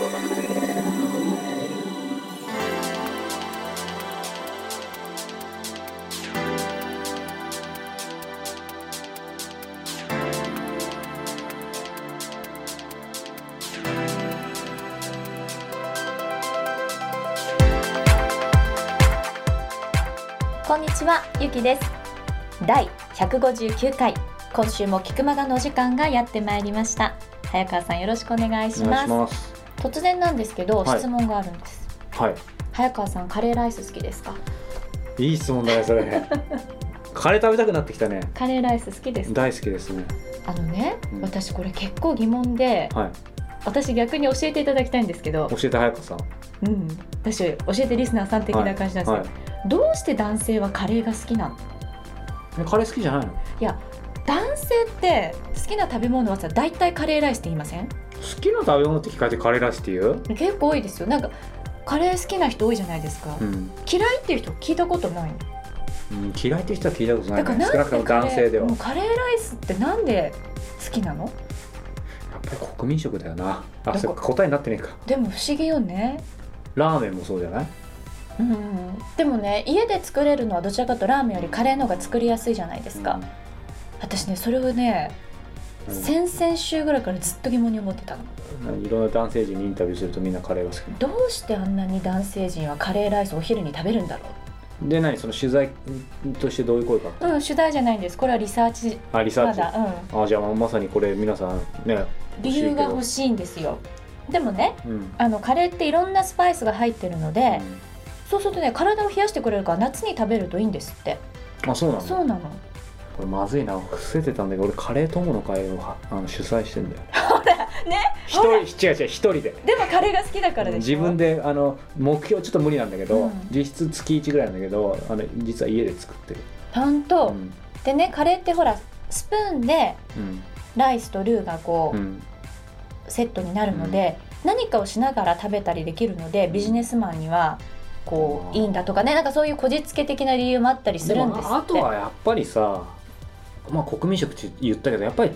こんにちは、ゆきです。第159回、今週も菊間がの時間がやってまいりました。早川さんよろしくお願いします。突然なんですけど、はい。質問があるんです。はい。早川さん、カレーライス好きですか？いい質問だねそれ。カレー食べたくなってきたね。カレーライス好きですか？大好きですね。あのね、うん。私これ結構疑問で、はい。私逆に教えていただきたいんですけど、教えて早川さん。うん、私教えてリスナーさん的な感じなんですけど、はい。どうして男性はカレーが好きなの？えカレー好きじゃないの？男性って好きな食べ物はさ大体カレーライスって言いません？好きな食べ物って聞かれてカレーライスって言う？結構多いですよ。なんかカレー好きな人多いじゃないですか、うん、嫌いっていう人聞いたことないの？うん、嫌いって人は聞いたことないだからなくとも男性では。カレーライスってなんで好きなの？やっぱり国民食だよな。あそっか答えになってねえか。でも不思議よね。ラーメンもそうじゃない？うんでもね家で作れるのはどちらかとラーメンよりカレーの方が作りやすいじゃないですか、私ねそれをね、うん先々週ぐらいからずっと疑問に思ってたの。うん。いろんな男性陣にインタビューするとみんなカレーが好きどうしてあんなに男性陣はカレーライスをお昼に食べるんだろで何その取材としてどういう声か。ううん取材じゃないんです。これはリサーチ。あリサーチ。まだ。うん。あじゃあまさにこれ皆さんね理由が欲欲しいんですよ。でもねうん。あのカレーっていろんなスパイスが入ってるので、そうするとね体を冷やしてくれるから夏に食べるといいんですって。うんあそうなの？そうなのこれまずいな。伏せてたんだけど俺カレー友の会をはあの主催してんだよ。ね？一人違う違う一人で。でもカレーが好きだからでしょ？自分であの目標ちょっと無理なんだけど、うん。実質月1ぐらいなんだけどあの実は家で作ってる。本当、うん。でねカレーってほらスプーンでうん。ライスとルーがこう、うん。セットになるので、何かをしながら食べたりできるのでビジネスマンにはこういいんだとかね。なんかそういうこじつけ的な理由もあったりすでるんですって。もあとはやっぱりさまあ国民食って言ったけどやっぱり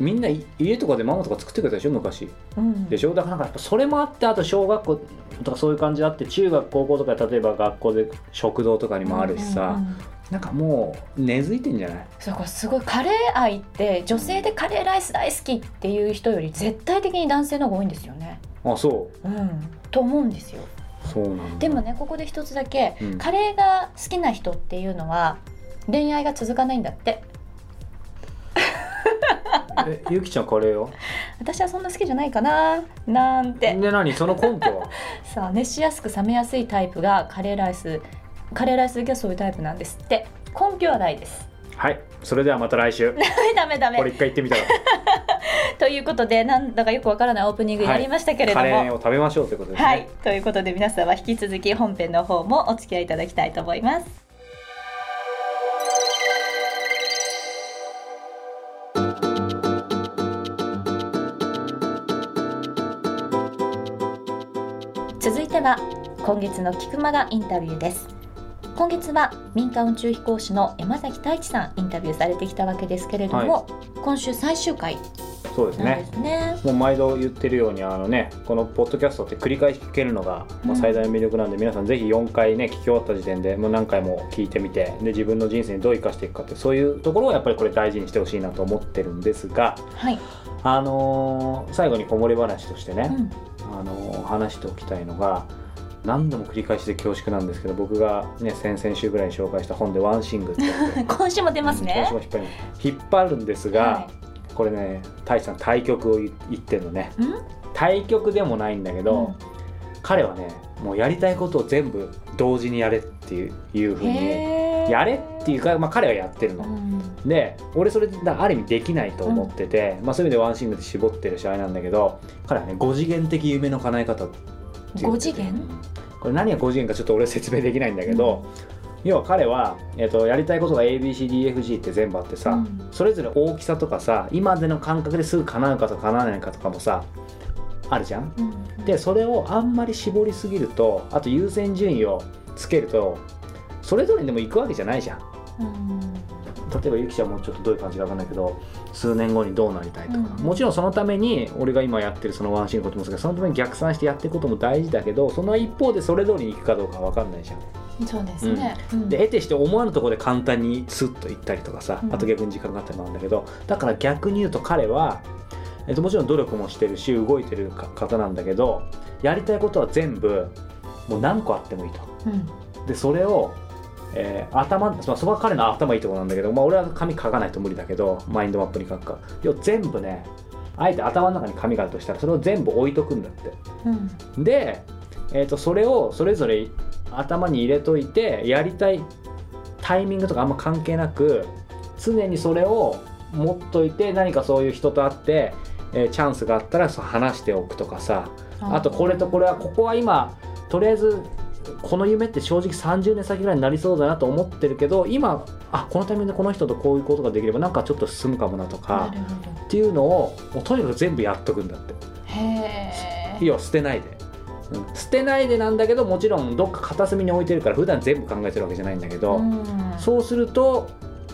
みんない家とかでママとか作ってくれたでしょ昔。うん。でしょ？だからなんかやっぱそれもあってあと小学校とかそういう感じあって中学高校とか例えば学校で食堂とかにもあるしさ、うんうんうんなんかもう根付いてんじゃない？そうこれすごいカレー愛って女性でカレーライス大好きっていう人より絶対的に男性の方が多いんですよね。あそう。ん、と思うんですよ。うそうなんだ。でもねここで一つだけ、うん。カレーが好きな人っていうのは恋愛が続かないんだってえゆきちゃんカレーよ私はそんな好きじゃないかな。なんて。で何？その根拠は？さあ熱しやすく冷めやすいタイプがカレーライスカレーライス好きはそういうタイプなんですって。根拠はないです。はい。それではまた来週。ダメダメ。ダメこれ一回言ってみたら。ということでなんだかよくわからないオープニングやりましたけれども、カレーを食べましょうということですね。はい、ということで皆さんは引き続き本編の方もお付き合いいただきたいと思います。は今月の菊間がインタビューです。今月は民間宇宙飛行士の山崎太一さんインタビューされてきたわけですけれども、今週最終回。そうですね。ね。もう毎度言ってるようにあのねこのポッドキャストって繰り返し聞けるのが、まあ、うん最大の魅力なんで、皆さんぜひ4回ね聞き終わった時点でもう何回も聞いてみてで自分の人生にどう生かしていくかってそういうところをやっぱりこれ大事にしてほしいなと思ってるんですがはい、あのー最後にこぼれ話としてね、うん、あのー話しておきたいのが何度も繰り返しで恐縮なんですけど僕がね先々週ぐらいに紹介した本で「ワンシング」って 今週も出ますね。うん今週も引っ張るんですが、はこれね太一さん対局を言言ってるのね。対局でもないんだけど、うん。彼はねもうやりたいことを全部同時にやれっていういうふうにやれっていうか、まあ、彼はやってるの、うん。で俺それである意味できないと思ってて、まあ、そういう意味でワンシングで絞ってる試合なんだけど彼はね5次元的夢の叶え方って言ってて5次元これ何が5次元かちょっと俺説明できないんだけど、要は彼は、えっとやりたいことが ABCDFG って全部あってさ、うん。それぞれ大きさとかさ今での感覚ですぐ叶うかとか叶わないかとかもさあるじゃんうん。でそれをあんまり絞りすぎるとあと優先順位をつけるとそれぞれにでも行くわけじゃないじゃん。うん。例えばゆきちゃんもちょっとどういう感じか分かんないけど数年後にどうなりたいとか、うん。もちろんそのために俺が今やってるそのワンシーンのこともそうけどそのために逆算してやっていくことも大事だけどその一方でそれ通りにいくかどうかは分かんないじゃん。そうですね、うん。で得てして思わぬところで簡単にスッと行ったりとかさ、うん。あと逆に時間がかかったりもあるんだけどだから逆に言うと彼は、えっと、もちろん努力もしてるし動いてるか方なんだけどやりたいことは全部もう何個あってもいいと。うん。でそれを、えー頭まあそこは彼の頭いいところなんだけど、まあ、俺は紙書かないと無理だけどマインドマップに書くか。要は全部ねあえて頭の中に紙があるとしたらそれを全部置いとくんだって。うん。で、えー、とそれをそれぞれ頭に入れといてやりたいタイミングとかあんま関係なく常にそれを持っといて何かそういう人と会って、えーチャンスがあったらそう話しておくとかさ。あとこれとこれはここは今とりあえずこの夢って正直30年先ぐらいになりそうだなと思ってるけど今あこのタイミングでこの人とこういうことができればなんかちょっと進むかもなとなかっていうのをもうとにかく全部やっとくんだって。どへえ要は捨てないで、うん。捨てないでなんだけどもちろんどっか片隅に置いてるから普段全部考えてるわけじゃないんだけど、うん。そうすると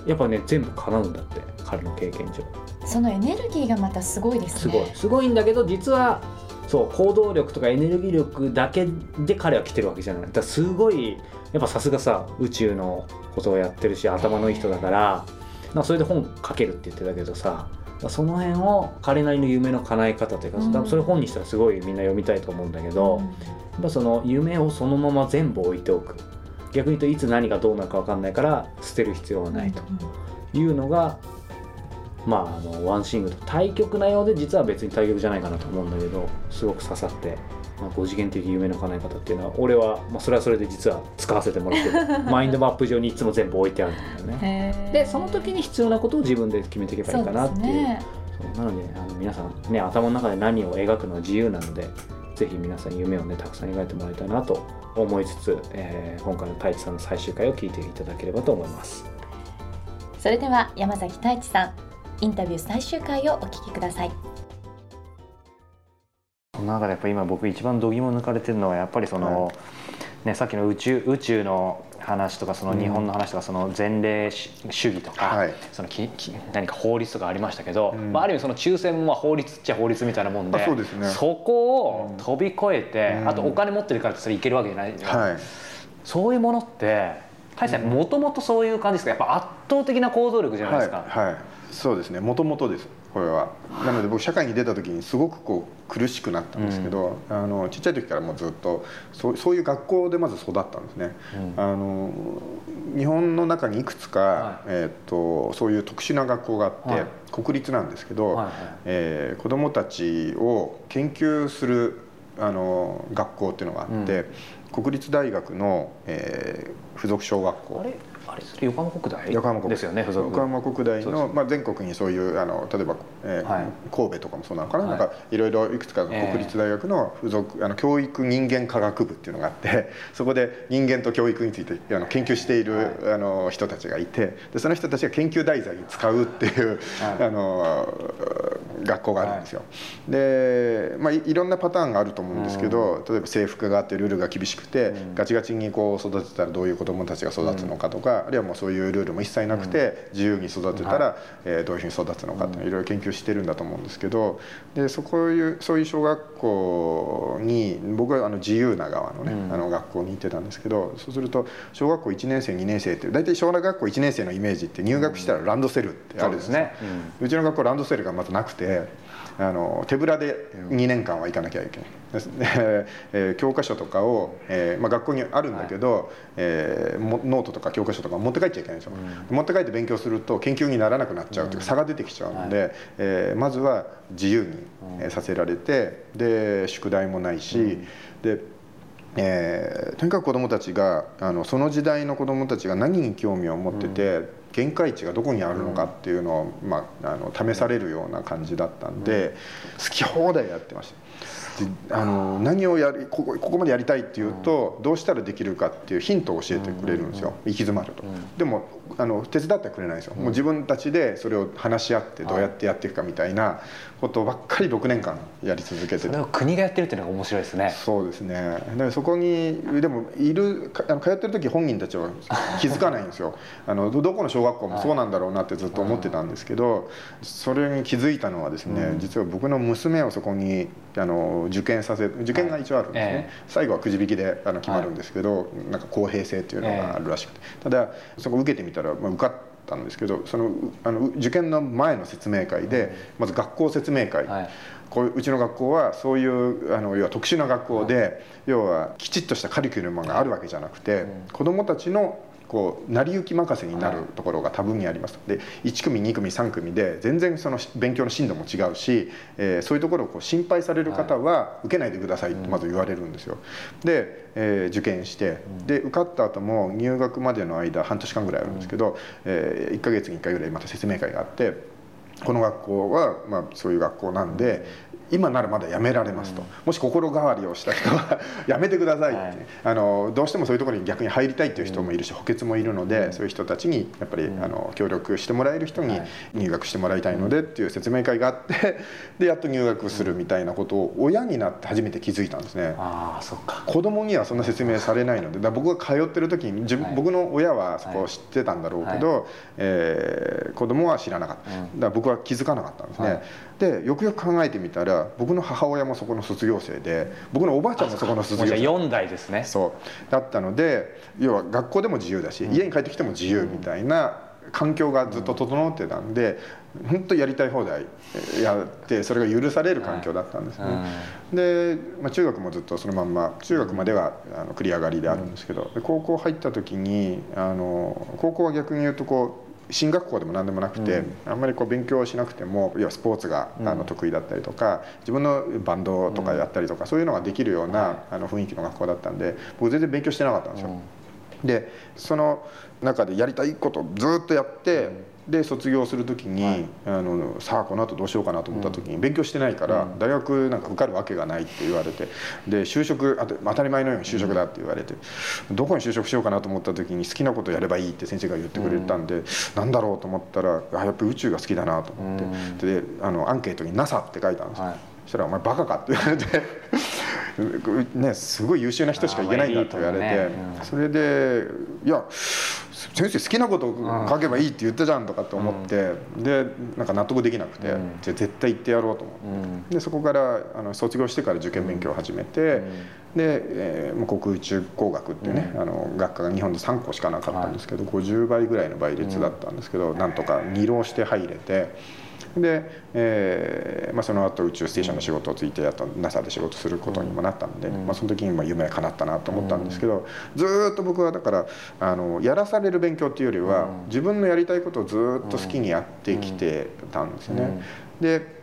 やっぱね全部叶うんだって彼の経験上。そのエネルギーがまたすごいですね。すごい。すごいんだけど実はそう行動力とかエネルギー力だけで彼は来てるわけじゃない。だからすごいやっぱさすがさ宇宙のことをやってるし頭のいい人だからなそれで本書けるって言ってたけどさその辺を彼なりの夢の叶え方というか、うん。多分それ本にしたらすごいみんな読みたいと思うんだけど、うん。やっぱその夢をそのまま全部置いておく。逆に言うといつ何がどうなるか分かんないから捨てる必要はないというのが、まああのワンシングルと対極なようで実は別に対極じゃないかなと思うんだけどすごく刺さって、まあ、5次元的夢の叶え方っていうのは俺は、まあ、それはそれで実は使わせてもらってる。マインドマップ上にいつも全部置いてあるんだよね。でその時に必要なことを自分で決めていけばいいかなっていう。そうね。なのであの皆さんね頭の中で何を描くのは自由なのでぜひ皆さん夢をねたくさん描いてもらいたいなと思いつつ、えー今回の太一さんの最終回を聞いていただければと思います。それでは山崎太一さんインタビュー最終回をお聞きください。その中でやっぱり今僕一番度肝抜かれてるのはやっぱりその、ね、さっきの宇宙宇宙の話とかその日本の話とかその前例主義とか、はい。そのきき何か法律とかありましたけど、うん。まあ、ある意味その抽選もまあ法律っちゃ法律みたいなもんであそうですね。そこを飛び越えて、うん。あとお金持ってるからってそれいけるわけじゃない、はい。そういうものって大勢もともとそういう感じですか？やっぱ圧倒的な行動力じゃないですか？はい、はい、そうですね。もともとです。これは。なので僕社会に出た時にすごくこう苦しくなったんですけど、あのちっちゃい時からもうずっとそうそういう学校でまず育ったんですね、うん。あの日本の中にいくつか、はい。えー、とそういう特殊な学校があって、はい。国立なんですけど、はいはい。えー子どもたちを研究するあの学校っていうのがあって、国立大学の、えー附属小学校。あれそれ横浜国大横浜国ですよね横浜国大の、まあ、全国にそういうあの例えば、えーはい。神戸とかもそうなのかな,、はい。なんかいろいろいくつかのええ。国立大学の附属、あの教育人間科学部っていうのがあって そこで人間と教育についてあの研究している、はあの人たちがいてでその人たちが研究題材に使うっていう、はい。あの学校があるんですよ。で、まあ、いいろんなパターンがあると思うんですけど、例えば制服があってルールが厳しくて、うん。ガチガチにこう育てたらどういう子どもたちが育つのかとか、あるいはもうそういうルールも一切なくて、自由に育てたら、えーどういうふうに育つのかっていうのをいろいろ研究してるんだと思うんですけどでそこいうそういう小学校に僕はあの自由な側のね、うん。あの学校に行ってたんですけどそうすると小学校1年生2年生って大体小学校1年生のイメージって入学したらランドセルってあるんですね。ね。うちの学校ランドセルがまずなくてあの手ぶらで2年間は行かなきゃいけない。です、でえー教科書とかを、えーまあ、学校にあるんだけど、えーもノートとか教科書とか持って帰っちゃいけないん。ですよ、持って帰って勉強すると研究にならなくなっちゃうというか差が出てきちゃうので、えーまずは自由に、えーさせられてで宿題もないし、でえーとにかく子どもたちがあのその時代の子どもたちが何に興味を持ってて、限界値がどこにあるのかっていうのを、まあ、あの試されるような感じだったんで、好き放題やってました。であの何をやりここここまでやりたいっていうと、どうしたらできるかっていうヒントを教えてくれるんですよ、行き詰まると、でもあの手伝ってはくれないんですよ、もう自分たちでそれを話し合ってどうやってやっていくかみたいなことばっかり6年間やり続けてて。それを国がやってるっていうのが面白いですね。そうですね。だからそこにでもいるかあの通ってる時本人たちは気づかないんですよ。あのどどこの小小学校もそうなんだろうなってずっと思ってたんですけど、それに気づいたのはですね、実は僕の娘をそこにあの受験させ受験が一応あるんですね、はい。え最後はくじ引きであの決まるんですけど、はい、なんか公平性っていうのがあるらしくて、ただそこ受けてみたら、まあ、受かったんですけどそのあの受験の前の説明会でまず学校説明会、はい。こううちの学校はそういうあの要は特殊な学校で、要はきちっとしたカリキュラムがあるわけじゃなくて、子どもたちのこう成り行き任せになるところが多分にあります。で1組2組3組で全然その勉強の進度も違うし、えー、そういうところをこう心配される方は受けないでくださいってまず言われるんですよ。で、えー、受験してで受かった後も入学までの間半年間ぐらいあるんですけど、えー、1ヶ月に1回ぐらいまた説明会があって。この学校は、まあ、そういう学校なんで今ならまだやめられますと、うん、もし心変わりをした人は やめてくださいって、はい、あのどうしてもそういうところに逆に入りたいっていう人もいるし、補欠もいるので、そういう人たちにやっぱり、あの協力してもらえる人に入学してもらいたいのでっていう説明会があってでやっと入学するみたいなことを親になって初めて気づいたんですね。あそっか。子供にはそんな説明されないのでだ僕が通ってる時に自分、はい、僕の親はそこを知ってたんだろうけど、はい、えー、子供は知らなかった、だから僕は気づかなかったんですね。でよくよく考えてみたら僕の母親もそこの卒業生で僕のおばあちゃんもそこの卒業生。4代ですね。そう。だったので要は学校でも自由だし、うん、家に帰ってきても自由みたいな環境がずっと整ってたんで本当やりたい放題やってそれが許される環境だったんですね、うん、で、まあ、中学もずっとそのまんま中学まではあの繰り上がりであるんですけど高校入った時にあの高校は逆に言うとこう進学校でも何でもなくて、うん、あんまりこう勉強しなくても要はスポーツがあの得意だったりとか、自分のバンドとかやったりとか、そういうのができるようなあの雰囲気の学校だったんで僕全然勉強してなかったんですよ。でその中でやりたいことずっとやって、で卒業する時に、はい、あのさあこの後どうしようかなと思った時に、勉強してないから、大学なんか受かるわけがないって言われてで就職当たり前のように就職だって言われて、どこに就職しようかなと思った時に好きなことやればいいって先生が言ってくれたんで、うなんだろうと思ったらあやっぱり宇宙が好きだなと思って、であのアンケートに NASA って書いたんですよ、はい、そしたら「お前バカか?」って言われて ね、すごい優秀な人しか行けないんだって言われて、ねうん、それでいや先生好きなこと書けばいいって言ったじゃんとかって思って、うん、でなんか納得できなくて、うん、じゃあ絶対行ってやろうと思って、でそこからあの卒業してから受験勉強を始めて、で、えー、航空宇宙工学っていうね、あの学科が日本で3個しかなかったんですけど、はい、50倍ぐらいの倍率だったんですけど、なんとか2浪して入れて。で、えーまあ、その後宇宙ステーションの仕事をついてやっと NASA で仕事することにもなったんで、うん、まあ、その時に夢が叶ったなと思ったんですけど、ずっと僕はだからあのやらされる勉強っていうよりは、自分のやりたいことをずっと好きにやってきてたんですね。で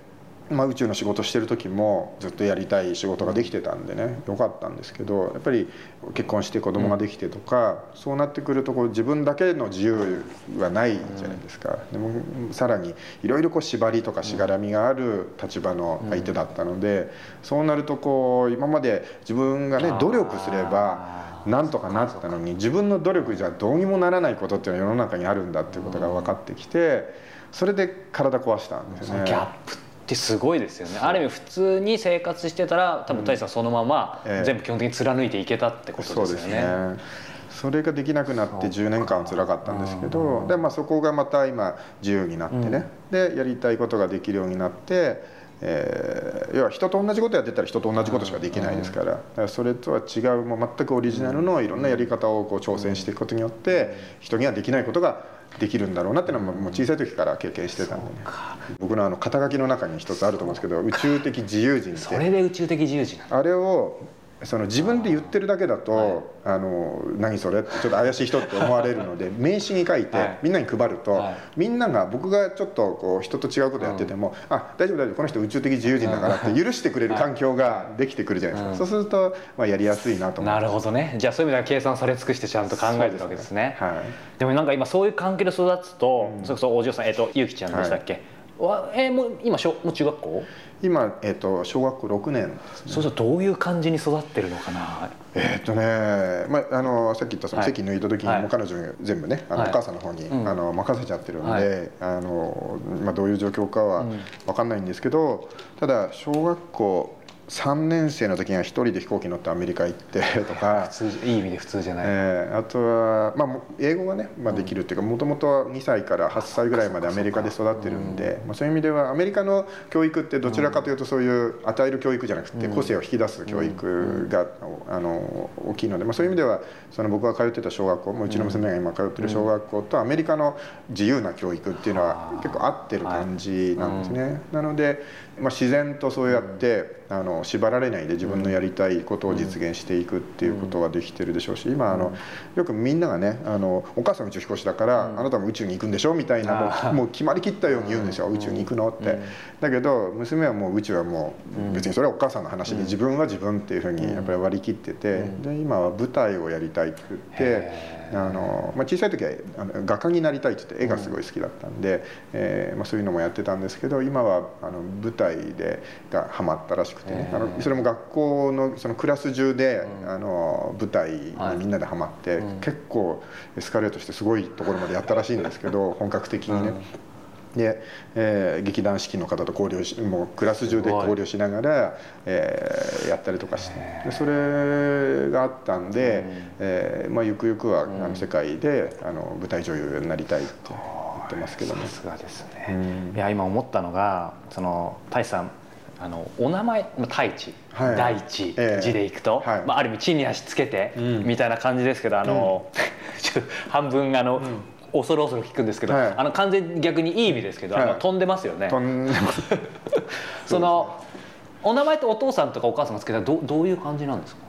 まあ、宇宙の仕事してる時もずっとやりたい仕事ができてたんでねよかったんですけどやっぱり結婚して子供ができてとか、うん、そうなってくるとこう自分だけの自由はないじゃないですか、でもさらにいろいろこう縛りとかしがらみがある立場の相手だったので、うん、そうなるとこう今まで自分がね努力すればなんとかなったのに自分の努力じゃどうにもならないことっていうのは世の中にあるんだっていうことが分かってきてそれで体壊したんですよね。ギャップってすごいですよね。ある意味普通に生活してたら多分大さんそのまま全部基本的に貫いていけたってことですよね。ええ、それができなくなって10年間は辛かったんですけどで、まあ、そこがまた今自由になってね、うん、でやりたいことができるようになって。えー、要は人と同じことやってたら人と同じことしかできないですから,、だからそれとは違うもう全くオリジナルのいろんなやり方をこう挑戦していくことによって人にはできないことができるんだろうなっていうのはもう小さい時から経験してたんでね。僕のあの肩書きの中に一つあると思うんですけど宇宙的自由人って。それで宇宙的自由人あれをその自分で言ってるだけだと「はい、あの何それ?」ってちょっと怪しい人って思われるので名刺に書いてみんなに配ると、はい、みんなが僕がちょっとこう人と違うことやってても「うん、あ大丈夫大丈夫この人宇宙的自由人だから」って許してくれる環境ができてくるじゃないですか、そうすると、まあ、やりやすいなと思なるほどね。じゃあそういう意味では計算され尽くしてちゃんと考えてるわけですね。はい、でもなんか今そういう関係で育つと、うん、それこそお嬢さんえっ、ー、とゆきちゃんでしたっけ、はい、えー、もう今小もう中学校？今、えーと、小学校6年、ね、そうするとどういう感じに育ってるのかな？えっ、ー、とね、まあ、あのさっき言ったその席抜いた時に、はい、もう彼女全部ねあの、はい、お母さんの方に、うん、あの任せちゃってるんで、はい、あのまあ、どういう状況かは分かんないんですけど、ただ小学校3年生の時には一人で飛行機乗ってアメリカ行って とか。普通いい意味で普通じゃない、えーあとは、まあ、英語がね、まあ、できるっていうかもともと2歳から8歳ぐらいまでアメリカで育ってるんでまあ、そういう意味ではアメリカの教育ってどちらかというとそういう与える教育じゃなくて個性を引き出す教育があの大きいので、まあ、そういう意味ではその僕が通ってた小学校もうちの娘が今通ってる小学校とアメリカの自由な教育っていうのは結構合ってる感じなんですね。なので、まあ、自然とそうやってあの縛られないで自分のやりたいことを実現していくっていうことができてるでしょうし今あのよくみんながねあの「お母さん宇宙飛行士だからあなたも宇宙に行くんでしょ」みたいなもうもう決まりきったように言うんですよ「宇宙に行くの」って。だけど娘はもう宇宙はもう別にそれはお母さんの話で自分は自分っていうふうにやっぱり割り切っててで今は舞台をやりたいって言って。あのまあ、小さい時はあの画家になりたいって言って絵がすごい好きだったんで、えーまあ、そういうのもやってたんですけど今はあの舞台でがハマったらしくてねあのそれも学校のそのクラス中で、あの舞台にみんなでハマって、結構エスカレートしてすごいところまでやったらしいんですけど本格的にね。で、えー劇団四季の方と交流しもうクラス中で交流しながら、えーやったりとかしてでそれがあったんで、えーまあ、ゆくゆくは、あの世界であの舞台女優になりたいって言ってますけどね。さ。すがですね、いや今思ったのがその太一さんあのお名前まあ太一、はい。大地、ええ。字でいくと、はい。まあ、ある意味地に足つけて、ん。みたいな感じですけどあの、ちょっと半分あの、恐る恐る聞くんですけど、はい。あの完全に逆にいい意味ですけど、あのはい飛んでますよね。とんでも そのお名前ってお父さんとかお母さんがつけたらどどういう感じなんですか？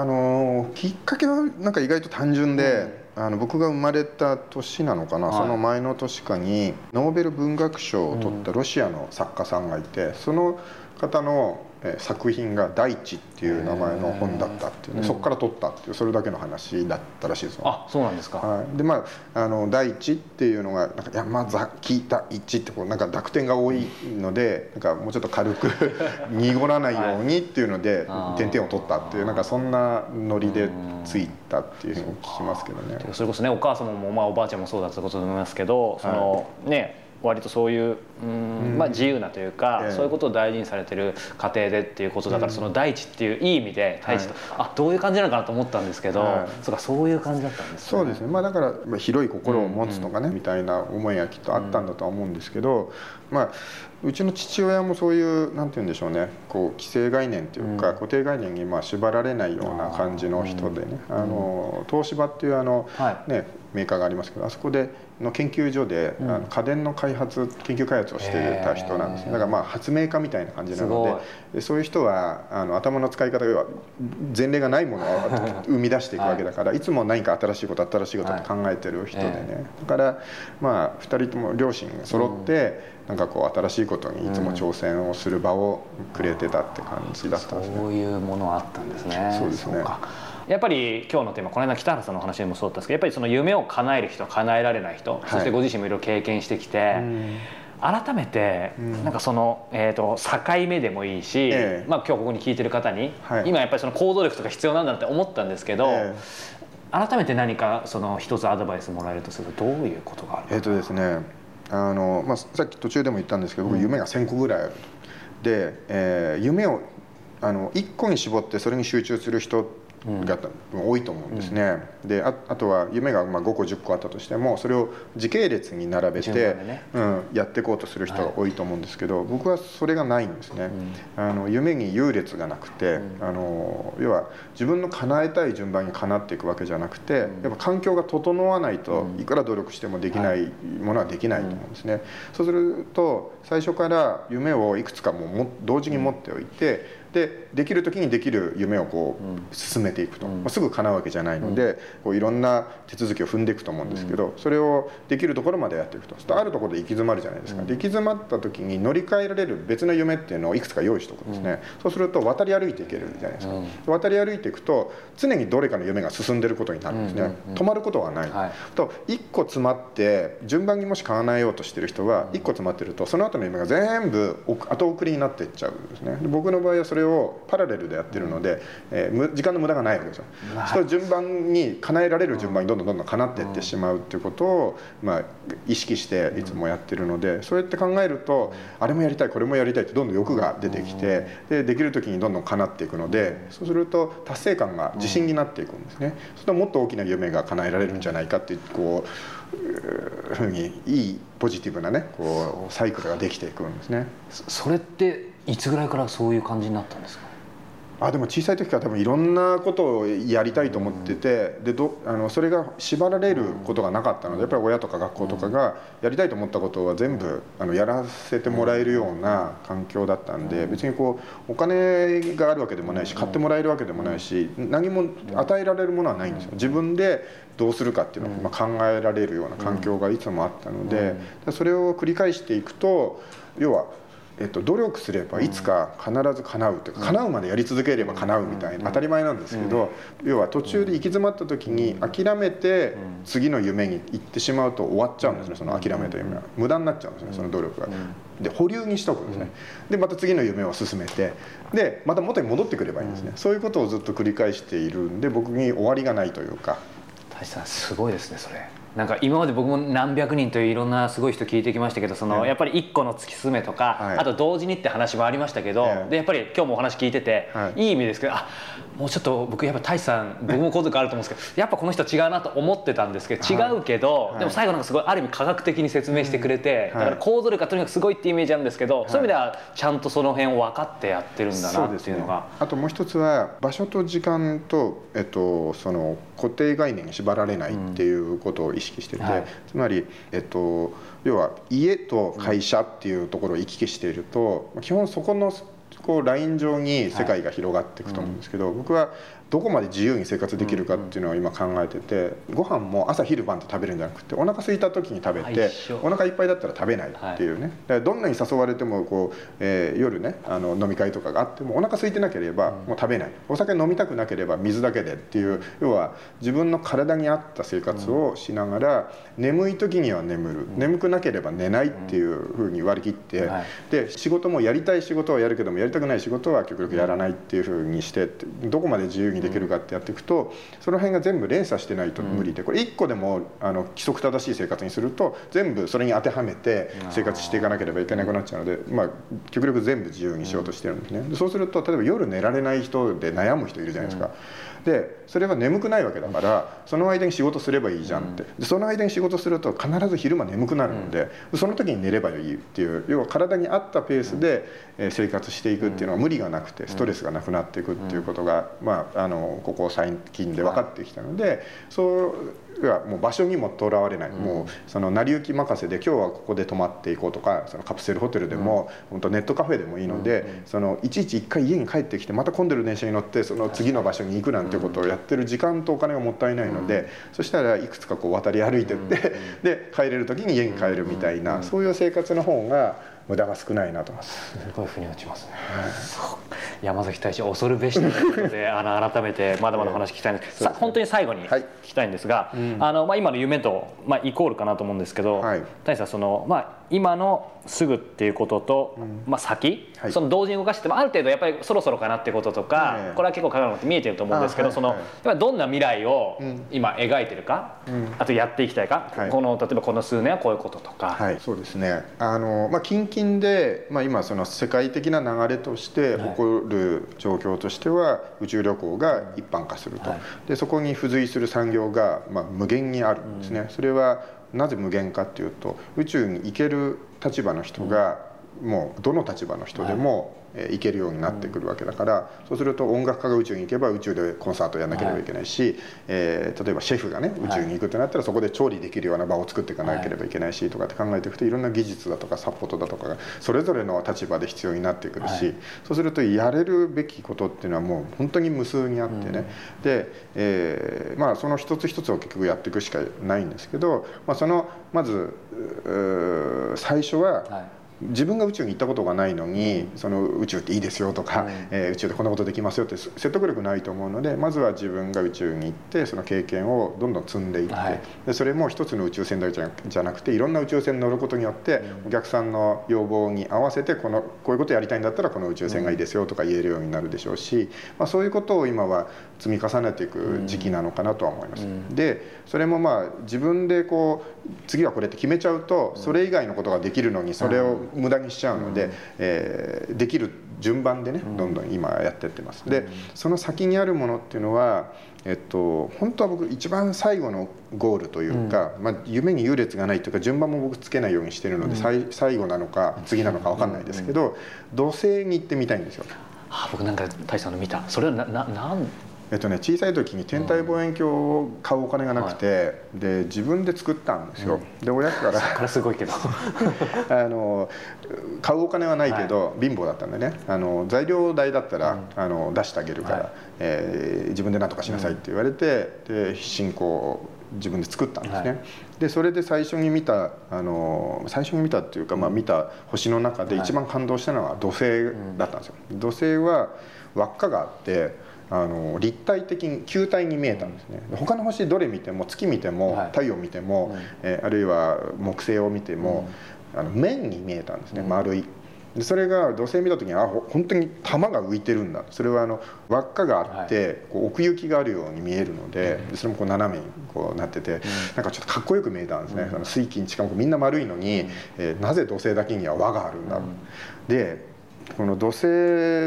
あのきっかけはなんか意外と単純で、あの僕が生まれた年なのかな、はい。その前の年かにノーベル文学賞を取ったロシアの作家さんがいて、その方のえー作品が「大地」っていう名前の本だったっていうね、そこから取ったっていうそれだけの話だったらしいですよ。あそうなんですか、はい、でまああの大地っていうのがなんか山崎大地ってこうなんか濁点が多いのでなんかもうちょっと軽く 濁らないようにっていうのであー。点々を取ったっていうなんかそんなノリでついたっていうふうに聞きますけどね。それこそねお母様も、まあ、おばあちゃんもそうだったことだと思いますけどその、ね割とそういううん、まあ、自由なというか、ええ。そういうことを大事にされてる家庭でっていうことだから、その大地っていういい意味で大地と、あどういう感じなのかなと思ったんですけど、はい。そうかそういう感じだったんですね。そうですね、まあ、だからまあ広い心を持つとかね、みたいな思いがきっとあったんだとは思うんですけど、まあ、うちの父親もそういうなんて言うんでしょうね。こう既成概念というか、固定概念にまあ縛られないような感じの人でね、あの東芝っていうあの、はね、メーカーがありますけどあそこでの研究所で、あの家電の開発研究開発をしていた人なんです。ねだからまあ発明家みたいな感じなのすででそういう人はあの頭の使い方が前例がないものを 生み出していくわけだから、い、つも何か新しいこと新しいことって考えてる人でね、だからまあ2人とも両親揃って、なんかこう新しいことにいつも挑戦をする場をくれてたって感じだったんですね。そういうものあったんですね。そうですね。かやっぱり今日のテーマこの間北原さんのお話でもそうだったんですけどやっぱりその夢を叶える人叶えられない人、そしてご自身もいろいろ経験してきて、改めて、なんかその、えー、と境目でもいいし、ええ。まあ、今日ここに聞いてる方に、はい。今やっぱりその行動力とか必要なんだって思ったんですけど、え改めて何かその一つアドバイスもらえるとするとどういうことがあるえっ、とですねあの、まあ、さっき途中でも言ったんですけど僕夢が1,000個ぐらいあると。で、えー夢をあの1個に絞ってそれに集中する人が多いと思うんですね。でああとは夢がまあ5個10個あったとしてもそれを時系列に並べ順て、ね。うん、やっていこうとする人が多いと思うんですけど、僕はそれがないんですね。あの夢に優劣がなくて、あの要は自分の叶えたい順番に叶っていくわけじゃなくて、やっぱ環境が整わないといくら努力してもできないものはできないと思うんですね。そうすると最初から夢をいくつかもも同時に持っておいて、でできる時にできる夢をこう進めていくと、まあ、すぐ叶うわけじゃないので、こういろんな手続きを踏んでいくと思うんですけど、それをできるところまでやっていくと。とあるところで行き詰まるじゃないですか、で行き詰まった時に乗り換えられる別の夢っていうのをいくつか用意しておくんですね、そうすると渡り歩いていけるじゃないですか、渡り歩いていくと常にどれかの夢が進んでることになるんですね、止まることはない、はい。と1個詰まって順番にもし叶えようとしてる人は1個詰まってるとその後の夢が全部奥後送りになっていっちゃうんですね。で僕の場合はそれををパラレルでやってるので、えー時間の無駄がないわけですよ。それを順番に叶えられる順番にどんどんどんどん叶っていってしまうっていうことを、まあ、意識していつもやってるのでそうやって考えるとあれもやりたいこれもやりたいってどんどん欲が出てきてでできる時にどんどん叶っていくのでそうすると達成感が自信になっていくんですね。そうするともっと大きな夢が叶えられるんじゃないかっていうこうふうにいいポジティブなねこうサイクルができていくんですね。それっていつぐらいからそういう感じになったんですか？あでも小さい時から多分いろんなことをやりたいと思っててでどあのそれが縛られることがなかったのでやっぱり親とか学校とかがやりたいと思ったことは全部あのやらせてもらえるような環境だったんで別にこうお金があるわけでもないし買ってもらえるわけでもないし何も与えられるものはないんですよ。自分でどうするかっていうのをまあ考えられるような環境がいつもあったのでそれを繰り返していくと要はえっと、努力すればいつか必ず叶うというか、叶うまでやり続ければ叶うみたいな当たり前なんですけど、要は途中で行き詰まった時に諦めて次の夢に行ってしまうと終わっちゃうんですねその諦めた夢は。無駄になっちゃうんですねその努力が。で保留にしとくんですね。でまた次の夢を進めて。でまた元に戻ってくればいいんですね。そういうことをずっと繰り返しているんで僕に終わりがないというか。大志さんすごいですねそれなんか今まで僕も何百人といういろんなすごい人聞いてきましたけどその、ええ。やっぱり一個の突き進めとか、はい。あと同時にって話もありましたけど、ええ。でやっぱり今日もお話聞いてて、はい。い、い意味ですけどあもうちょっと僕やっぱ大志さん僕もこういうとこあると思うんですけどやっぱこの人違うなと思ってたんですけど、はい。違うけど、はい。でも最後なんかすごいある意味科学的に説明してくれて、うん。だから構造力がとにかくすごいっていうイメージあるん。ですけど、そういう意味ではちゃんとその辺を分かってやってるんだなっていうのが。あともう一つは場所と時間と、えっと、その固定概念に縛られないっていうことを意識してて、はい。つまり、えっと、要は家と会社っていうところを行き来していると、基本そこのこうライン上に世界が広がっていくと思うんですけど、僕はどこまで自由に生活できるかっていうのを今考えててご飯も朝昼晩と食べるんじゃなくてお腹空いた時に食べてお腹いっぱいだったら食べないっていうね、どんなに誘われてもこう、えー夜ねあの飲み会とかがあってもお腹空いてなければもう食べない。お酒飲みたくなければ水だけでっていう要は自分の体に合った生活をしながら、眠い時には眠る、眠くなければ寝ないっていうふうに割り切って、はい。で仕事もやりたい仕事はやるけどもやりたくない仕事は極力やらないっていうふうにしてどこまで自由にできるかってやっていくとその辺が全部連鎖してないと無理でこれ1個でもあの規則正しい生活にすると全部それに当てはめて生活していかなければいけなくなっちゃうので、まあ、極力全部自由にしようとしてるんですね。でそうすると例えば夜寝られない人で悩む人いるじゃないですか。でそれは眠くないわけだからその間に仕事すればいいじゃんって。でその間に仕事すると必ず昼間眠くなるのでその時に寝ればいいっていう要は体に合ったペースでえー生活していくっていうのは無理がなくてストレスがなくなっていくっていうことがまああのここ最近で分かってきたのでそうはもう場所にもとらわれない。もうその成り行き任せで今日はここで泊まっていこうとかそのカプセルホテルでも本当ネットカフェでもいいのでそのいちいち一回家に帰ってきてまた混んでる電車に乗ってその次の場所に行くなんてことをやってる時間とお金がもったいないのでそしたらいくつかこう渡り歩いてってで帰れる時に家に帰るみたいなそういう生活の方が無駄が少ないなと。すごい腑に落ちますね。そう山崎大使恐るべしということで、あの改めてまだまだお話聞きたいんです。さ本当に最後に聞はいきたいんですが、あのまあ今の夢とまあイコールかなと思うんですけど、はい大使さんそのまあ今のすぐっていうことと、まあ先、はい。その同時に動かしてもある程度やっぱりそろそろかなってこととか、ええ。これは結構鏡って見えてると思うんですけど、その、あはい。どんな未来をん。今描いてるか、ん。あとやっていきたいか、はい。この例えばこの数年はこういうこととか。はい、そうですね。あの、まあ、近々で、まあ、今その世界的な流れとして起こる状況としては、宇宙旅行が一般化すると、はい。でそこに付随する産業が、まあ、無限にあるんですね、それはなぜ無限かっていうと宇宙に行ける立場の人が、もうどの立場の人でも、行けるようになってくるわけだから、そうすると音楽家が宇宙に行けば宇宙でコンサートをやらなければいけないし、えー例えばシェフがね宇宙に行くってなったらそこで調理できるような場を作っていかなければいけないしとかって考えていくといろんな技術だとかサポートだとかがそれぞれの立場で必要になってくるし、そうするとやれるべきことっていうのはもう本当に無数にあってね、で、えーまあその一つ一つを結局やっていくしかないんですけど、まあ、そのまず最初は、はい自分が宇宙に行ったことがないのにその宇宙っていいですよとか、うん。えー宇宙でこんなことできますよって説得力ないと思うのでまずは自分が宇宙に行ってその経験をどんどん積んでいって、はい。でそれも一つの宇宙船だけじゃなくていろんな宇宙船に乗ることによってお客さんの要望に合わせてこのこういうことやりたいんだったらこの宇宙船がいいですよとか言えるようになるでしょうし、まあ、そういうことを今は積み重ねていく時期なのかなとは思います。うん。でそれもまあ自分でこう次はこれって決めちゃうとそれ以外のことができるのにそれを無駄にしちゃうので、えーできる順番でねどんどん今やってってます。でその先にあるものっていうのはえっと、本当は僕一番最後のゴールというか、まあ、夢に優劣がないというか順番も僕つけないようにしてるので、最最後なのか次なのか分かんないですけど、土星に行ってみたいんですよ。あ僕なんか大志さんの見た。それはなななんえっとね、小さい時に天体望遠鏡を買うお金がなくて、で自分で作ったんですよ、で親からこれすごいけど。あの買うお金はないけど、貧乏だったんでね。あの材料代だったら、あの出してあげるから、はい。えー自分で何とかしなさいって言われて、で必死にこう自分で作ったんですね、はい。でそれで最初に見たあの最初に見たっていうか、まあ、見た星の中ではい。一番感動したのは土星だったんですよ、土星は輪っかがあってあの立体的に球体に見えたんですね。他の星どれ見ても月見ても、はい。太陽見ても、うん。えーあるいは木星を見ても、あの面に見えたんですね、うん。丸い。でそれが土星見た時にあほ本当に玉が浮いてるんだ。それはあの輪っかがあって、こう奥行きがあるように見えるので,、でそれもこう斜めにこうなってて、なんかちょっとかっこよく見えたんですね、その水金しかもみんな丸いのに、えーなぜ土星だけには輪があるんだ。ろう、でこの土星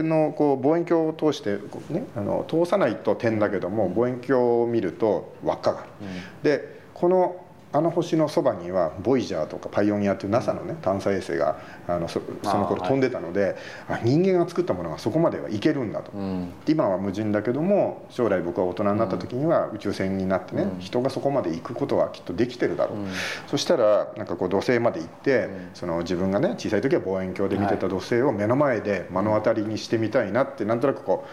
のこう望遠鏡を通してこう、ね、あの通さないと点だけども望遠鏡を見ると輪っかがある。でこのあの星のそばにはボイジャーとかパイオニアっていう NASA のね探査衛星があのそその頃飛んでたので、あ人間が作ったものがそこまではいけるんだと。うん。今は無人だけども将来僕は大人になった時には宇宙船になってね、うん。人がそこまで行くことはきっとできてるだろう、うん。そしたらなんかこう土星まで行って、ん。その自分がね小さい時は望遠鏡で見てた土星を目の前で目の当たりにしてみたいなってなんとなくこ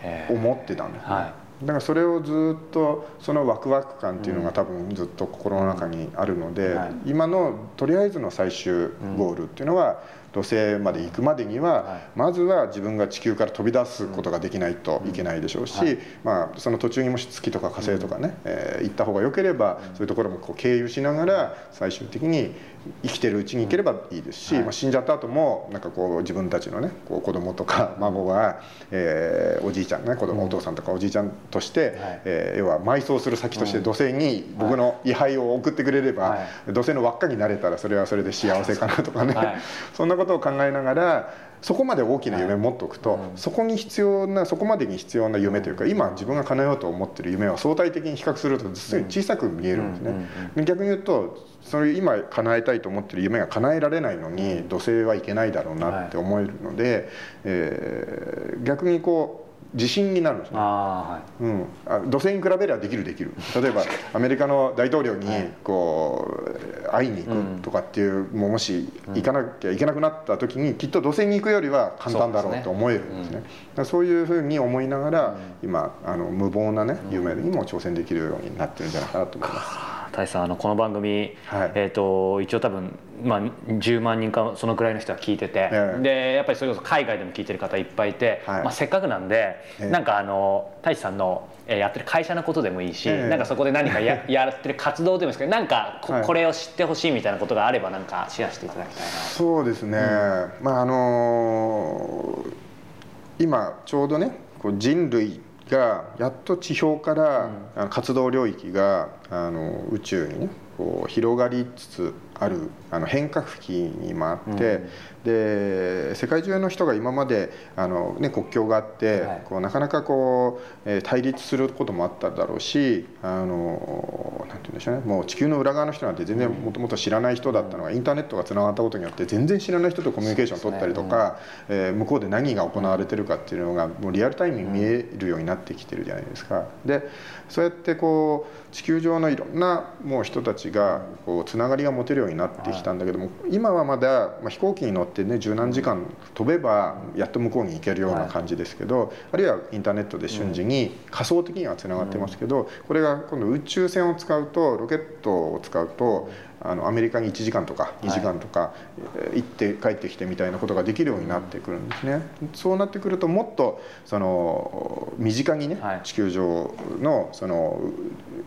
へう思ってたんですね、はだからそれをずっとそのワクワク感っていうのが多分ずっと心の中にあるので、はい。今のとりあえずの最終ゴールっていうのは、土星まで行くまでには、はい。まずは自分が地球から飛び出すことができないといけないでしょうし、はい。まあ、その途中にもし月とか火星とかね、えー行った方が良ければ、そういうところもこう経由しながら最終的に生きてるうちに行ければいいですし、はい。まあ、死んじゃった後もなんかこう自分たちのねこう子供とか孫が、えーおじいちゃんね子供、お父さんとかおじいちゃんとして、はい。えー要は埋葬する先として土星に僕の位牌を送ってくれれば、はい。土星の輪っかになれたらそれはそれで幸せかなとかね、はい。そんなことを考えながらそこまで大きな夢を持っておくと、うん。そこに必要なそこまでに必要な夢というか今自分が叶えようと思ってる夢は相対的に比較すると実に小さく見えるんですね。うん逆に言うとそういう今叶えたいと思ってる夢が叶えられないのに土星はいけないだろうなって思えるので、えー逆にこう自信になるんですね。あうん、あ土星に比べればできるできる。例えばアメリカの大統領にこう会いに行くとかっていう、もうもし行かなきゃいけなくなった時にきっと土星に行くよりは簡単だろうと思えるんですね。だからそういうふうに思いながら、今あの無謀なね夢にも挑戦できるようになってるんじゃないかなと思います。あ大志さんあのこの番組、はい。えー、と一応多分、まあ、10万人かそのくらいの人が聞いてて、ええ。でやっぱりそれこそ海外でも聞いてる方いっぱいいて、はい。まあ、せっかくなんで、ええ。なんかあの大志さんの、えーやってる会社のことでもいいし、ええ。なんかそこで何かや やってる活動でもいいですけどなんかこ,、はい。これを知ってほしいみたいなことがあればなんかシェアしていただきたいな。そうですね、まああのー今ちょうどねこう人類がやっと地表から、活動領域があの宇宙にねこう広がりつつあるあの変革期にもあって、で世界中の人が今まであの、ね、国境があって、はい。こうなかなかこう、えー対立することもあっただろうしあのなんて言うんでしょうね。もう地球の裏側の人なんて全然もともと知らない人だったのがインターネットがつながったことによって全然知らない人とコミュニケーションを取ったりとか、えー向こうで何が行われてるかっていうのがもうリアルタイムに見えるようになってきてるじゃないですか。でそうやってこう地球上のいろんなもう人たちがこうつながりが持てるようようになってきたんだけども、今はまだ、まあ、飛行機に乗ってね十何時間飛べばやっと向こうに行けるような感じですけど、あるいはインターネットで瞬時に仮想的にはつながってますけど、これが今度宇宙船を使うとロケットを使うとあのアメリカに1時間とか2時間とか、えー行って帰ってきてみたいなことができるようになってくるんですね。そうなってくるともっとその身近にね、はい。地球上のその、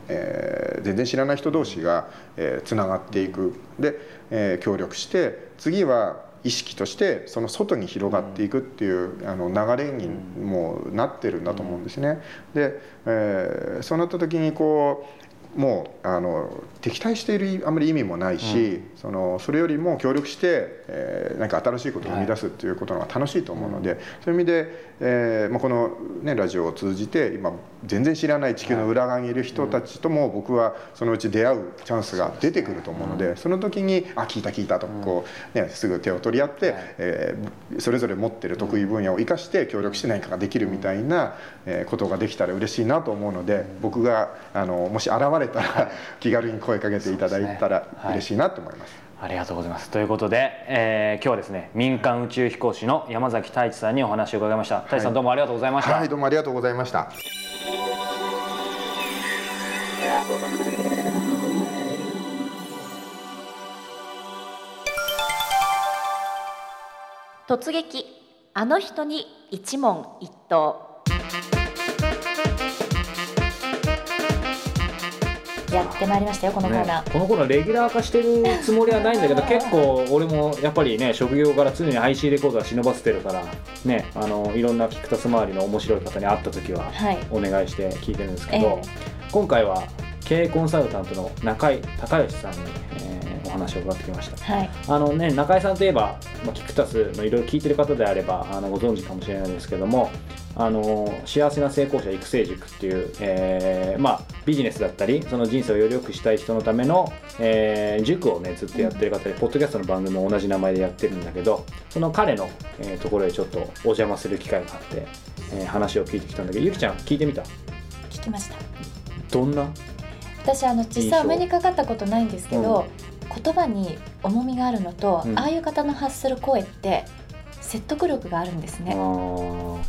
えー全然知らない人同士がえーつながっていく。で、えー協力して次は意識としてその外に広がっていくっていう、あの流れにもうなってるんだと思うんですね。で、えーそうなった時にこうもうあの敵対しているあんまり意味もないし、そのそれよりも協力して、えー、なんか新しいことを生み出すっていうことの方が楽しいと思うので、そういう意味で、えーまあ、この、ね、ラジオを通じて今全然知らない地球の裏側にいる人たちとも僕はそのうち出会うチャンスが出てくると思うので、その時に「あ聞いた聞いた」とこう、ね、すぐ手を取り合って、えーそれぞれ持ってる得意分野を生かして協力して何かができるみたいな、えーことができたら嬉しいなと思うので僕があのもし現れたら気軽に声かけていただいたらはい。嬉しいなと思います。ありがとうございます。ということで、えー今日はですね民間宇宙飛行士の山崎太一さんにお話を伺いました。太一さんどうもありがとうございました。はい、どうもありがとうございました。突撃あの人に一問一答やってまいりましたよこのコーナー、ね、この頃レギュラー化してるつもりはないんだけど 結構俺もやっぱりね職業から常に IC レコーダー忍ばせてるからねあのいろんなキクタス周りの面白い方に会った時ははい。お願いして聞いてるんですけど、え今回は経営コンサルタントの中井隆義さんに、えーお話を伺ってきました。はい。あのね中井さんといえば、まあ、キクタスのいろいろ聞いてる方であればあのご存知かもしれないんですけどもあの幸せな成功者育成塾っていう、えーまあ、ビジネスだったりその人生をより良くしたい人のための、えー塾をねずっとやってる方で、ポッドキャストの番組も同じ名前でやってるんだけどその彼の、えーところへちょっとお邪魔する機会があって、えー話を聞いてきたんだけどゆきちゃん聞いてみた？聞きました。どんな？私あの実際お目にかかったことないんですけど、言葉に重みがあるのと、うん。ああいう方の発する声って説得力があるんですあね、ー。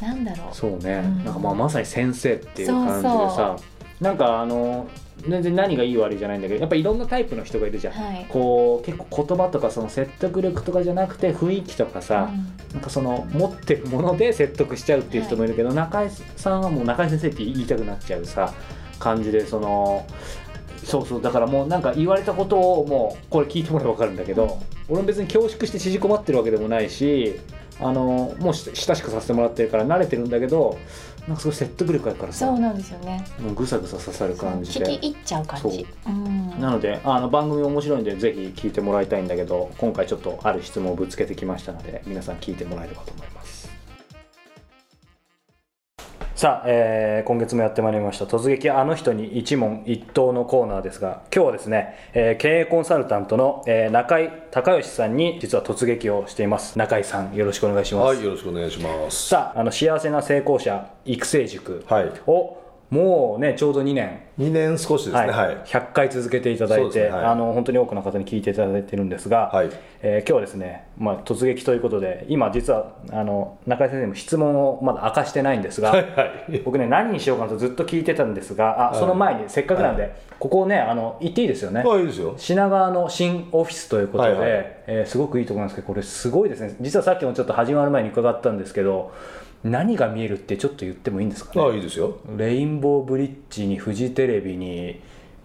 なんだろう。そうね、うん。なんかまあまさに先生っていう感じでさなんかあの全然何がいい悪いじゃないんだけどやっぱいろんなタイプの人がいるじゃん、はい。こう結構言葉とかその説得力とかじゃなくて雰囲気とかさ、うん。なんかその持ってるもので説得しちゃうっていう人もいるけど、中井さんはもう中井先生って言いたくなっちゃうさ感じでそのそうそうだからもうなんか言われたことをもうこれ聞いてもらえば分かるんだけど俺も別に恐縮して縮こまってるわけでもないしあのもうし親しくさせてもらってるから慣れてるんだけどなんかすごい説得力あるからさそうなんですよね。もうぐさぐさ刺さる感じで。聞き入っちゃう感じ。うん。なのであの番組面白いんでぜひ聞いてもらいたいんだけど今回ちょっとある質問をぶつけてきましたので皆さん聞いてもらえればと思いますさあ、えー今月もやってまいりました。突撃あの人に一問一答のコーナーですが今日はですね、えー経営コンサルタントの、えー中井隆義さんに実は突撃をしています。中井さんよろしくお願いします、はい、よろしくお願いします。さああの幸せな成功者育成塾はい。を、もうねちょうど2年。2年少しですね。はい。100回続けていただいて、ね。はい。あの本当に多くの方に聞いていただいてるんですが、はい。えー今日はですね、まあ、突撃ということで今実はあの中井先生も質問をまだ明かしてないんですが、はいはい。僕ね何にしようかなとずっと聞いてたんですがあその前にせっかくなんで、ここをねあの行っていいですよね、あ、いいですよ。品川の新オフィスということで、はいはい。えーすごくいいところなんですけどこれすごいですね。実はさっきもちょっと始まる前に伺ったんですけど何が見えるってちょっと言ってもいいんですかね？あ、いいですよ。レインボーブリッジにフジテレビに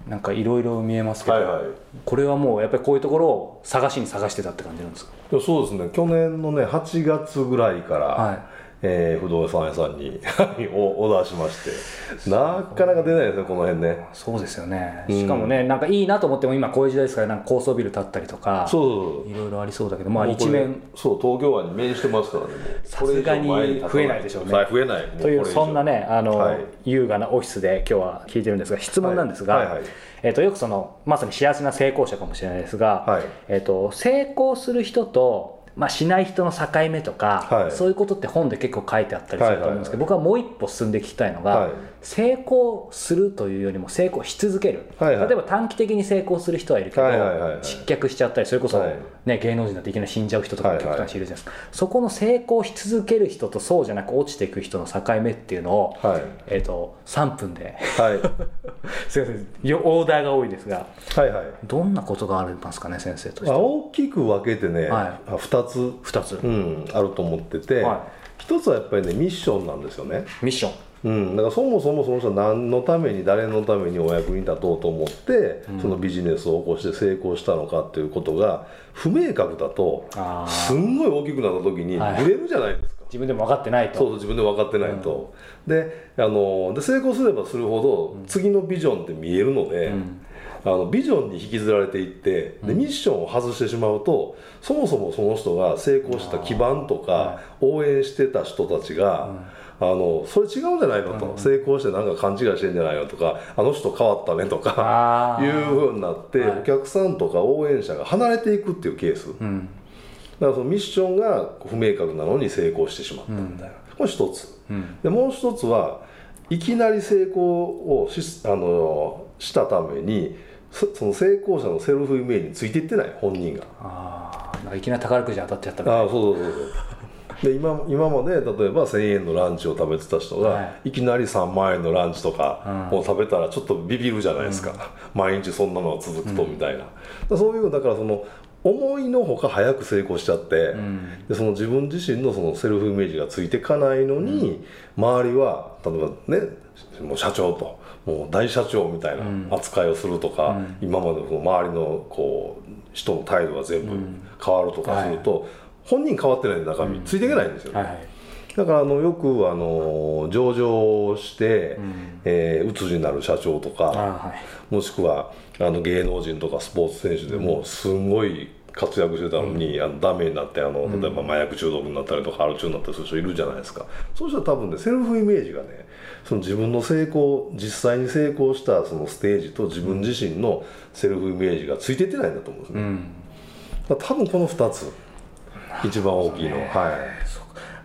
なんかいろいろ見えますけど、はいはいこれはもうやっぱりこういうところを探しに探してたって感じなんですかそうですね。去年のね、8月ぐらいから、はいえー不動産屋さんに おオーダーしまして、なかなか出ないですね、この辺ね。そうですよね。うん。しかもね、なんかいいなと思っても今こういう時代ですからなんか高層ビル建ったりとかそういろいろありそうだけどまあ一面。そう、東京湾に面してますからね。さすがに増えないでしょうねはい、増えない。もというそんなねあの、はい。優雅なオフィスで今日は聞いてるんですが質問なんですが、はい。はいはい。えー、とよくそのまさに幸せな成功者かもしれないですが、はい。えー、と成功する人とまあ、しない人の境目とか、はいそういうことって本で結構書いてあったりすると思うんですけど、僕はもう一歩進んで聞きたいのが、はい成功するというよりも成功し続ける、はいはい。例えば短期的に成功する人はいるけど、はいはいはいはい。失脚しちゃったりそれこそ、はい。ね、芸能人だっていきなり死んじゃう人とか極端にいるじゃないですか、そこの成功し続ける人とそうじゃなく落ちていく人の境目っていうのを、はい。えー、と3分で。はい。すいません。よオーダーが多いですがはいはい。どんなことがありますかね先生として大きく分けてね、はあ2つ、2つ、うん、あると思ってて、は一つはやっぱりねミッションなんですよね、ミッションうん、だからそもそもその人は何のために誰のためにお役に立とうと思って、そのビジネスを起こして成功したのかっていうことが不明確だとすんごい大きくなった時にはいブレるじゃないですか。自分でも分かってないと。そうそう自分で分かってないと、であので成功すればするほど次のビジョンって見えるので、ん。あのビジョンに引きずられていってでミッションを外してしまうとそもそもその人が成功した基盤とか応援してた人たちが、あのそれ違うんじゃないのと、成功してなんか勘違いしてんじゃないのとかあの人変わったねとかいうふうになって、はい。お客さんとか応援者が離れていくっていうケース。うん。だからそのミッションが不明確なのに成功してしまったみたいな、これ一つ。うん。でもう一つはいきなり成功をしあのしたためにそその成功者のセルフイメージについていってない本人が。あー。なんかいきなり宝くじ当たっちゃったみたいああそうそうそうそうで今今まで例えば1000円のランチを食べてた人が、、はい。きなり3万円のランチとかを食べたらちょっとビビるじゃないですか、毎日そんなのが続くとみたいな、だからそういうだからその思いのほか早く成功しちゃって、ん。でその自分自身のそのセルフイメージがついていかないのに、周りは例えばねもう社長ともう大社長みたいな扱いをするとか、今までの周りのこう人の態度が全部変わるとかすると、本人変わってないんで中身、ついていけないんですよ。ね、はいはい。だからあのよくあの上場して、えー鬱になる社長とか、はい。もしくはあの芸能人とかスポーツ選手でもすんごい活躍してたのに、あのダメになってあの例えば麻薬中毒になったりとかアル中になったりする人いるじゃないですか。そうしたら多分ねセルフイメージがねその自分の成功実際に成功したそのステージと自分自身のセルフイメージがついていってないんだと思うんですね、うん。多分この2つ 一番大きいの。はい。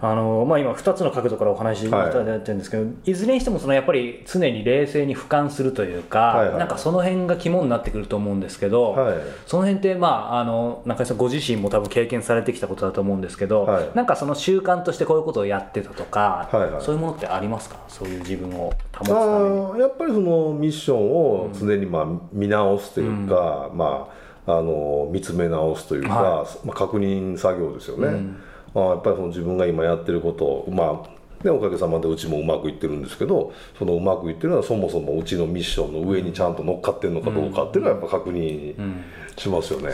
あのまあ、今2つの角度からお話しいただいてるんですけど、い、ずれにしてもそのやっぱり常に冷静に俯瞰するというか、はいはい。なんかその辺が肝になってくると思うんですけど、はい。その辺って、まあ、あの中井さんご自身も多分経験されてきたことだと思うんですけど、はい。なんかその習慣としてこういうことをやってたとか、はいはい。そういうものってありますか？そういう自分を保つために。やっぱりそのミッションを常にまあ見直すというか、まあ、あの見つめ直すというか、はまあ、確認作業ですよね、うん。あーやっぱりその自分が今やってることをまあね、おかげさまでうちもうまくいってるんですけどそのうまくいってるのはそもそもうちのミッションの上にちゃんと乗っかってるのかどうかっていうのはやっぱ確認うんしますよね。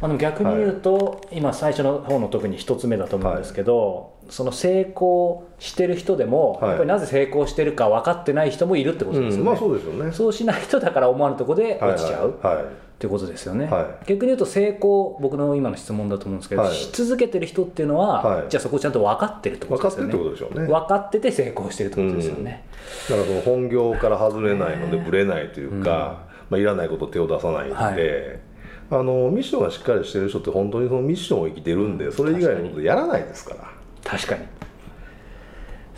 まあ、でも逆に言うと、今最初の方の特に一つ目だと思うんですけど、その成功してる人でも、はい。やっぱりなぜ成功してるか分かってない人もいるってことですよね、うん、まあそうですよね。そうしないとだから思わぬところではい落ちちゃう、はいはいっていうことですよね、はい。逆に言うと成功僕の今の質問だと思うんですけど、はい。し続けてる人っていうのは、はい。じゃあそこちゃんと分かってるってこ分かってとですよね。るってことでしょうね。分かってて成功してるってことですよね、だからその本業から外れないのでぶれないというか、まあ、いらないこと手を出さないんで、はい。あのミッションがしっかりしてる人って本当にそのミッションを生きてるんでそれ以外のことやらないですから。確かに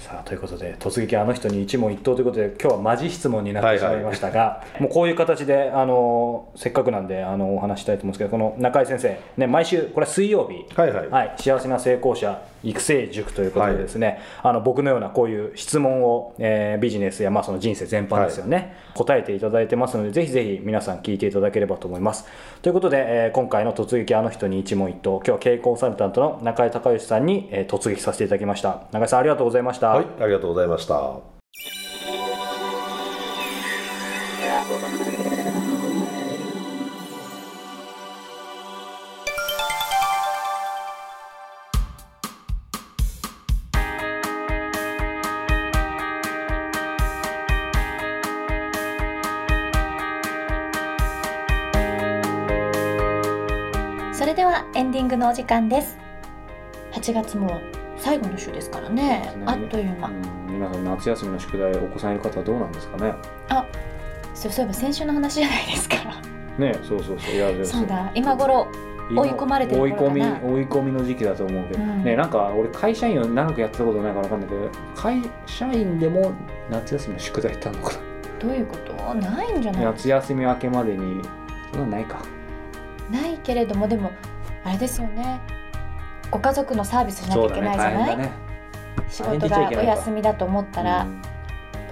さあということで突撃あの人に一問一答ということで今日はマジ質問になってしまいましたが、もうこういう形であのせっかくなんであのお話ししたいと思うんですけどこの中井先生、ね、毎週これは水曜日、はいはい。幸せな成功者育成塾ということでですね、あの僕のようなこういう質問を、えービジネスやまあその人生全般ですよね、答えていただいてますのでぜひぜひ皆さん聞いていただければと思います。ということで、えー今回の突撃あの人に一問一答今日は経営コンサルタントの中井隆義さんに、えー突撃させていただきました。中井さんありがとうございました、はいありがとうございました。それではエンディングのお時間です。8月も最後の週ですからね。あっという間、皆さん夏休みの宿題お子さんいる方はどうなんですかね？そうそういえば先週の話じゃないですか。ねそうそうそう。いやでそう。だ。今頃今追い込まれてる追い込み追い込みの時期だと思うけど、うん。ねなんか俺会社員を長くやってたことないから分かんないけど会社員でも夏休みの宿題ってあるのかどういうこと？ないんじゃなない？夏休み明けまでに。そんなのないか。ないけれどもでもあれですよねご家族のサービスしなきゃいけないじゃない、大変だね。仕事がお休みだと思ったら、うん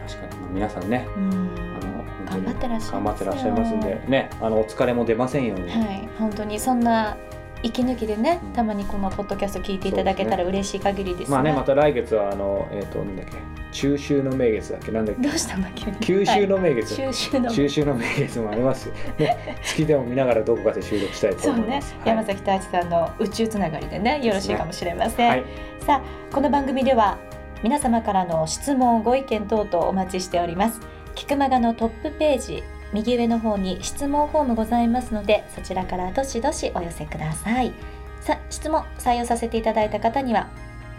確かに。まあ皆さんね。うん。あの本当に頑張ってらっしゃいますよ頑張ってらっしゃいますんで。ねあのお疲れも出ませんように、はい本当にそんな息抜きでね、うん。たまにこのポッドキャスト聞いていただけたら嬉しい限りですまあねまた来月はあのえっ、となんだっけ？中秋の名月だっけ？なんだっけ？どうしたんだっけ九州の名月、中秋の中秋の名月もありますよ、ね、月でも見ながらどこかで収録したいとそうね。思い。ます。山崎太一さんの宇宙つながりでねよろしいかもしれません、はい、さあこの番組では皆様からの質問ご意見等々お待ちしております。キクマガのトップページ右上の方に質問フォームございますのでそちらからどしどしお寄せください。さあ質問採用させていただいた方には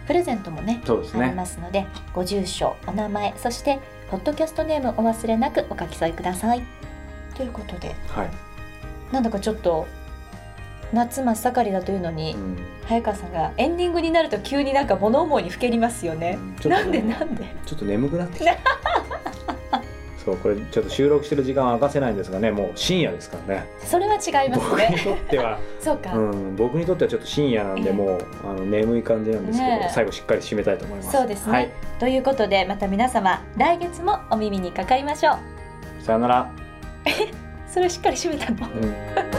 プレゼントもねそうですね。ありますのでご住所お名前そしてポッドキャストネームお忘れなくお書き添えください。ということではい。なんだかちょっと夏真っ盛りだというのに、うん。早川さんがエンディングになると急になんか物思いにふけりますよね、ちょっとなんでなんで？ちょっと眠くなってきた。そうこれちょっと収録してる時間は明かせないんですがねもう深夜ですからね。それは違います僕にねとっては、そうか、うん、僕にとってはちょっと深夜なんでええ。もうあの眠い感じなんですけど、ねえ。最後しっかり締めたいと思います。そうですね、はい。ということでまた皆様来月もお耳にかかりましょう。さよなら。それをしっかり締めたの？うん